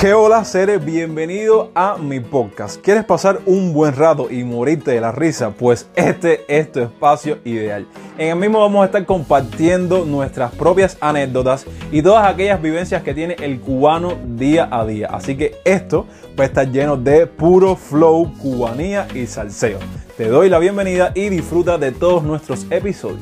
¿Qué hola seres? Bienvenido a mi podcast. ¿Quieres pasar un buen rato y morirte de la risa? Pues este es tu espacio ideal. En el mismo vamos a estar compartiendo nuestras propias anécdotas y todas aquellas vivencias que tiene el cubano día a día. Así que esto va a estar lleno de puro flow, cubanía y salseo. Te doy la bienvenida y disfruta de todos nuestros episodios.